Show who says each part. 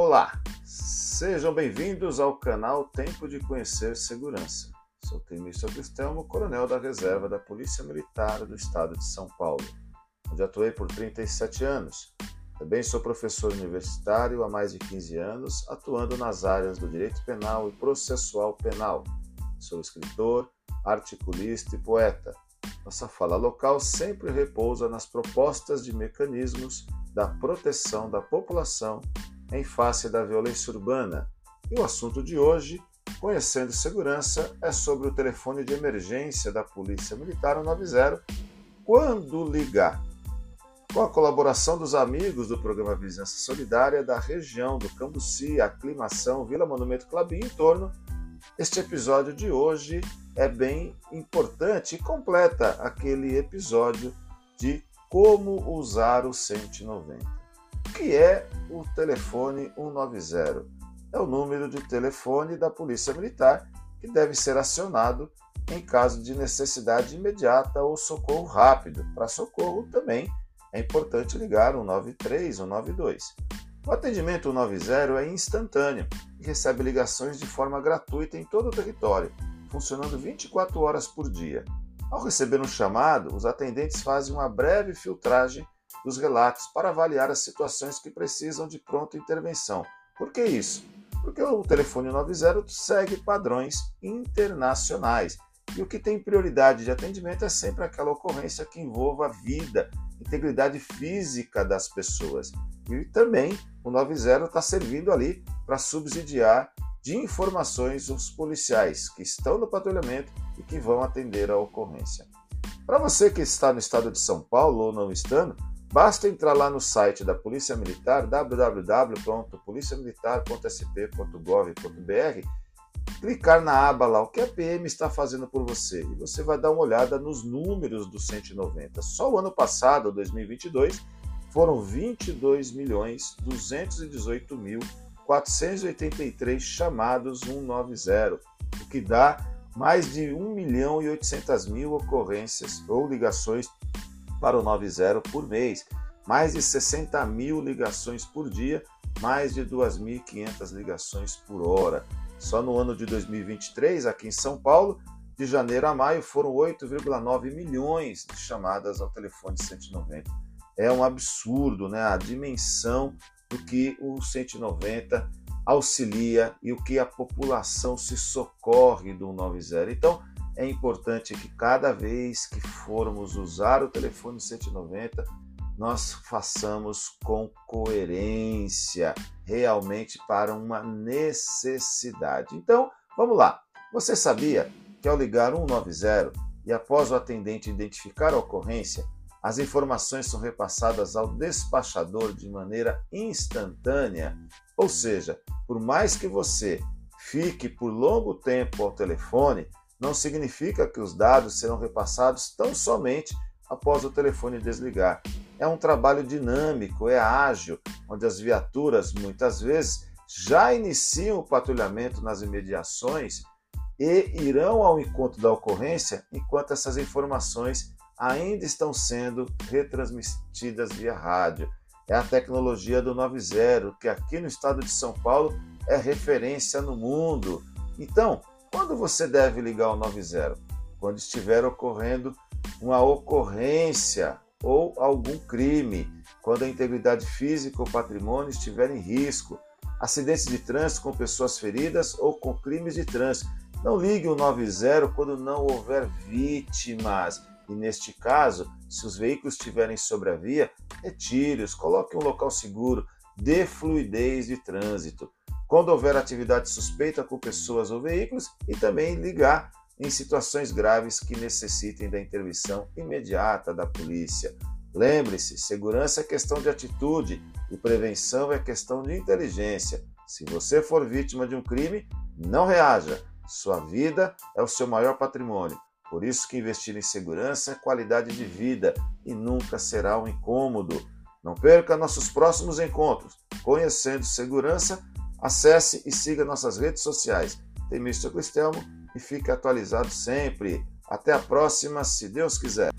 Speaker 1: Olá, sejam bem-vindos ao canal Tempo de Conhecer Segurança. Sou Temício Cristelmo, coronel da reserva da Polícia Militar do Estado de São Paulo, onde atuei por 37 anos. Também sou professor universitário há mais de 15 anos, atuando nas áreas do direito penal e processual penal. Sou escritor, articulista e poeta. Nossa fala local sempre repousa nas propostas de mecanismos da proteção da população em face da violência urbana. E o assunto de hoje, conhecendo segurança, é sobre o telefone de emergência da Polícia Militar 190, quando ligar. Com a colaboração dos amigos do programa Vizinhança Solidária da região do Cambuci, Aclimação, Vila Monumento Clabim em torno, este episódio de hoje é bem importante e completa aquele episódio de como usar o 190. O que é o telefone 190? É o número de telefone da Polícia Militar que deve ser acionado em caso de necessidade imediata ou socorro rápido. Para socorro também é importante ligar 193, 192. O atendimento 190 é instantâneo e recebe ligações de forma gratuita em todo o território funcionando 24 horas por dia. Ao receber um chamado, os atendentes fazem uma breve filtragem dos relatos para avaliar as situações que precisam de pronta intervenção. Por que isso? Porque o telefone 90 segue padrões internacionais e o que tem prioridade de atendimento é sempre aquela ocorrência que envolva a vida, integridade física das pessoas. E também o 90 está servindo ali para subsidiar de informações os policiais que estão no patrulhamento e que vão atender a ocorrência. Para você que está no estado de São Paulo ou não estando, basta entrar lá no site da Polícia Militar, www.policiamilitar.sp.gov.br, clicar na aba lá o que a PM está fazendo por você e você vai dar uma olhada nos números do 190. Só o ano passado, 2022, foram 22 milhões 218 mil 483 chamados 190, o que dá mais de 1 milhão e 800 mil ocorrências ou ligações para o 90 por mês, mais de 60 mil ligações por dia, mais de 2.500 ligações por hora. Só no ano de 2023, aqui em São Paulo, de janeiro a maio, foram 8,9 milhões de chamadas ao telefone 190. É um absurdo, né? A dimensão do que o 190 auxilia e o que a população se socorre do 90. Então, é importante que cada vez que formos usar o telefone 190, nós façamos com coerência, realmente para uma necessidade. Então, vamos lá. Você sabia que ao ligar 190 e após o atendente identificar a ocorrência, as informações são repassadas ao despachador de maneira instantânea, ou seja, por mais que você fique por longo tempo ao telefone, não significa que os dados serão repassados tão somente após o telefone desligar. É um trabalho dinâmico, é ágil, onde as viaturas muitas vezes já iniciam o patrulhamento nas imediações e irão ao encontro da ocorrência enquanto essas informações ainda estão sendo retransmitidas via rádio. É a tecnologia do 90, que aqui no estado de São Paulo é referência no mundo. Então, quando você deve ligar o 90? Quando estiver ocorrendo uma ocorrência ou algum crime, quando a integridade física ou patrimônio estiver em risco, acidentes de trânsito com pessoas feridas ou com crimes de trânsito. Não ligue o 90 quando não houver vítimas. E neste caso, se os veículos estiverem sobre a via, retire-os, coloque um local seguro, dê fluidez de trânsito. Quando houver atividade suspeita com pessoas ou veículos, e também ligar em situações graves que necessitem da intervenção imediata da polícia. Lembre-se, segurança é questão de atitude e prevenção é questão de inteligência. Se você for vítima de um crime, não reaja. Sua vida é o seu maior patrimônio. Por isso que investir em segurança é qualidade de vida e nunca será um incômodo. Não perca nossos próximos encontros. Conhecendo segurança, acesse e siga nossas redes sociais. Tem Mr. Cristelmo e fique atualizado sempre. Até a próxima, se Deus quiser.